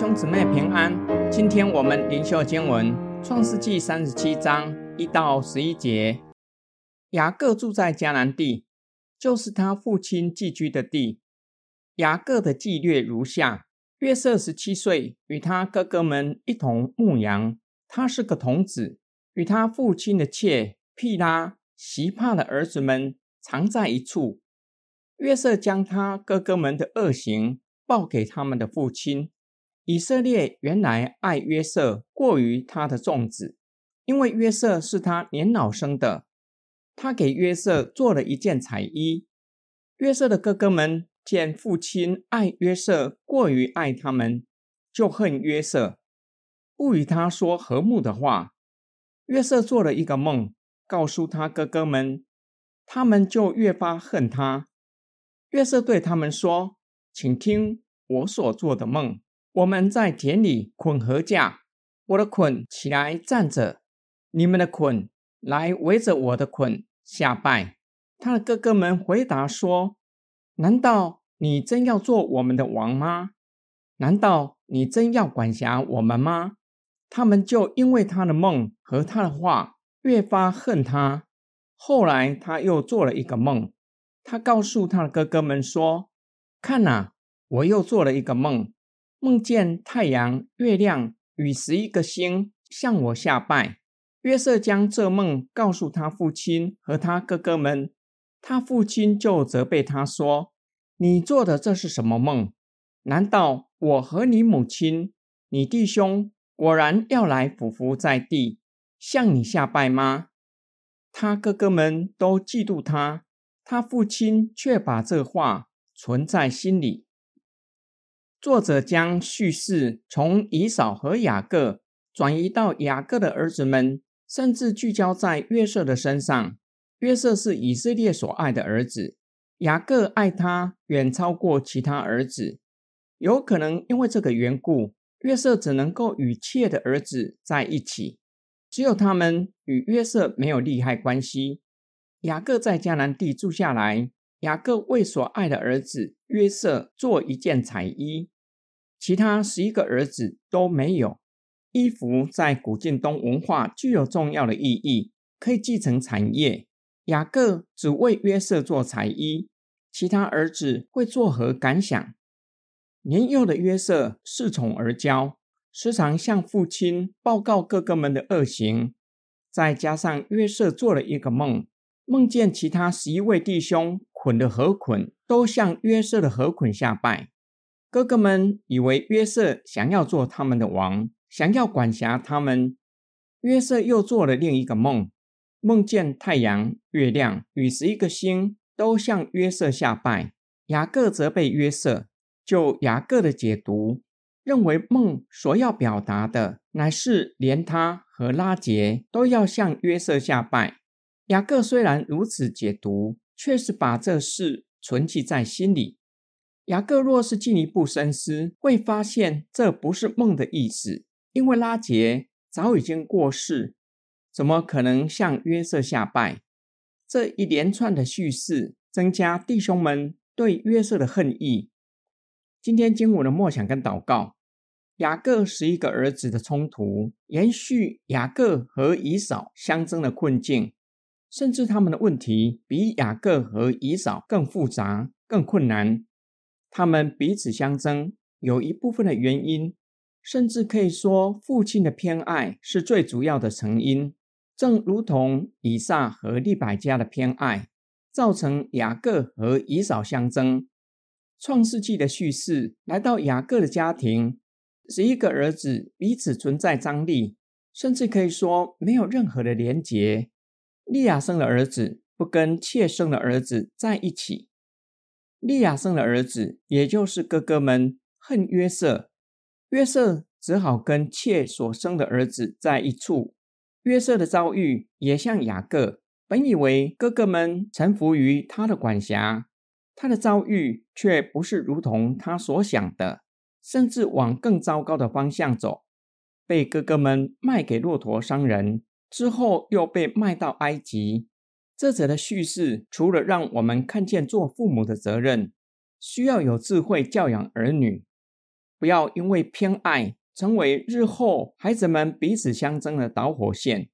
兄姊妹平安，今天我们灵修经文创世纪三十七章一到十一节。雅各住在迦南地，就是他父亲寄居的地。雅各的纪略如下：约瑟十七岁，与他哥哥们一同牧羊。他是个童子，与他父亲的妾毗拉、席帕的儿子们常在一处。约瑟将他哥哥们的恶行报给他们的父亲。以色列原来爱约瑟过于他的众子，因为约瑟是他年老生的。他给约瑟做了一件彩衣。约瑟的哥哥们见父亲爱约瑟过于爱他们，就恨约瑟，不与他说和睦的话。约瑟做了一个梦，告诉他哥哥们，他们就越发恨他。约瑟对他们说：“请听我所做的梦。”我们在田里捆禾架，我的捆起来站着，你们的捆来围着我的捆下拜。他的哥哥们回答说：“难道你真要做我们的王吗？难道你真要管辖我们吗？”他们就因为他的梦和他的话越发恨他。后来他又做了一个梦，他告诉他的哥哥们说：“看呐，我又做了一个梦。”梦见太阳、月亮与十一个星向我下拜。约瑟将这梦告诉他父亲和他哥哥们，他父亲就责备他说：“你做的这是什么梦？难道我和你母亲、你弟兄果然要来俯伏在地向你下拜吗？”他哥哥们都嫉妒他，他父亲却把这话存在心里。作者将叙事从以扫和雅各转移到雅各的儿子们，甚至聚焦在约瑟的身上。约瑟是以色列所爱的儿子，雅各爱他远超过其他儿子。有可能因为这个缘故，约瑟只能够与妾的儿子在一起，只有他们与约瑟没有利害关系。雅各在迦南地住下来。雅各为所爱的儿子约瑟做一件彩衣，其他十一个儿子都没有。衣服在古晋东文化具有重要的意义，可以继承产业。雅各只为约瑟做彩衣，其他儿子会作何感想？年幼的约瑟恃宠而骄，时常向父亲报告哥哥们的恶行。再加上约瑟做了一个梦，梦见其他十一位弟兄。捆的河捆都向约瑟的河捆下拜，哥哥们以为约瑟想要做他们的王，想要管辖他们。约瑟又做了另一个梦，梦见太阳、月亮与十一个星都向约瑟下拜。雅各责备约瑟，就雅各的解读，认为梦所要表达的乃是连他和拉杰都要向约瑟下拜。雅各虽然如此解读。却是把这事存记在心里。雅各若是进一步深思，会发现这不是梦的意思，因为拉杰早已经过世，怎么可能向约瑟下拜？这一连串的叙事，增加弟兄们对约瑟的恨意。今天经文的默想跟祷告，雅各十一个儿子的冲突，延续雅各和以扫相争的困境。甚至他们的问题比雅各和以扫更复杂、更困难。他们彼此相争，有一部分的原因，甚至可以说父亲的偏爱是最主要的成因。正如同以撒和利百加的偏爱，造成雅各和以扫相争。创世纪的叙事来到雅各的家庭，十一个儿子彼此存在张力，甚至可以说没有任何的连结。利亚生的儿子不跟妾生的儿子在一起，利亚生的儿子，也就是哥哥们恨约瑟，约瑟只好跟妾所生的儿子在一处。约瑟的遭遇也像雅各，本以为哥哥们臣服于他的管辖，他的遭遇却不是如同他所想的，甚至往更糟糕的方向走，被哥哥们卖给骆驼商人。之后又被卖到埃及。这则的叙事，除了让我们看见做父母的责任，需要有智慧教养儿女，不要因为偏爱成为日后孩子们彼此相争的导火线，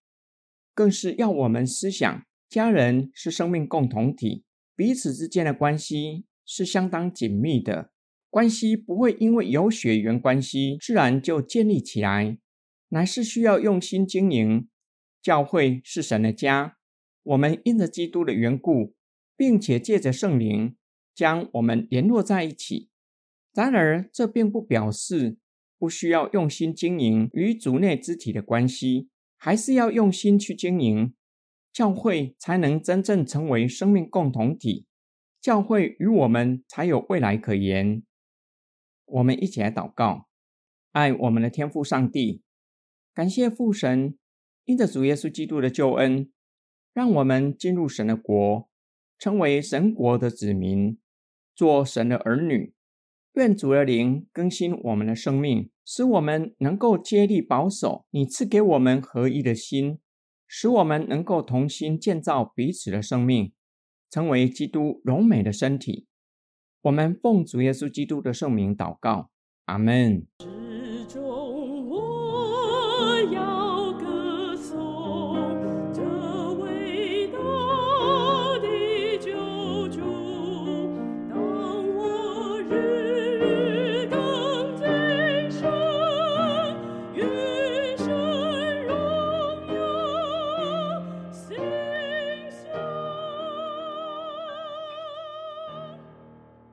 更是要我们思想，家人是生命共同体，彼此之间的关系是相当紧密的，关系不会因为有血缘关系自然就建立起来，乃是需要用心经营。教会是神的家，我们因着基督的缘故，并且借着圣灵将我们联络在一起。然而，这并不表示不需要用心经营与主内肢体的关系，还是要用心去经营教会，才能真正成为生命共同体。教会与我们才有未来可言。我们一起来祷告：爱我们的天父上帝，感谢父神，因着主耶稣基督的救恩，让我们进入神的国，成为神国的子民，做神的儿女。愿主的灵更新我们的生命，使我们能够接力保守你赐给我们合一的心，使我们能够同心建造彼此的生命，成为基督荣美的身体。我们奉主耶稣基督的圣名祷告，阿门。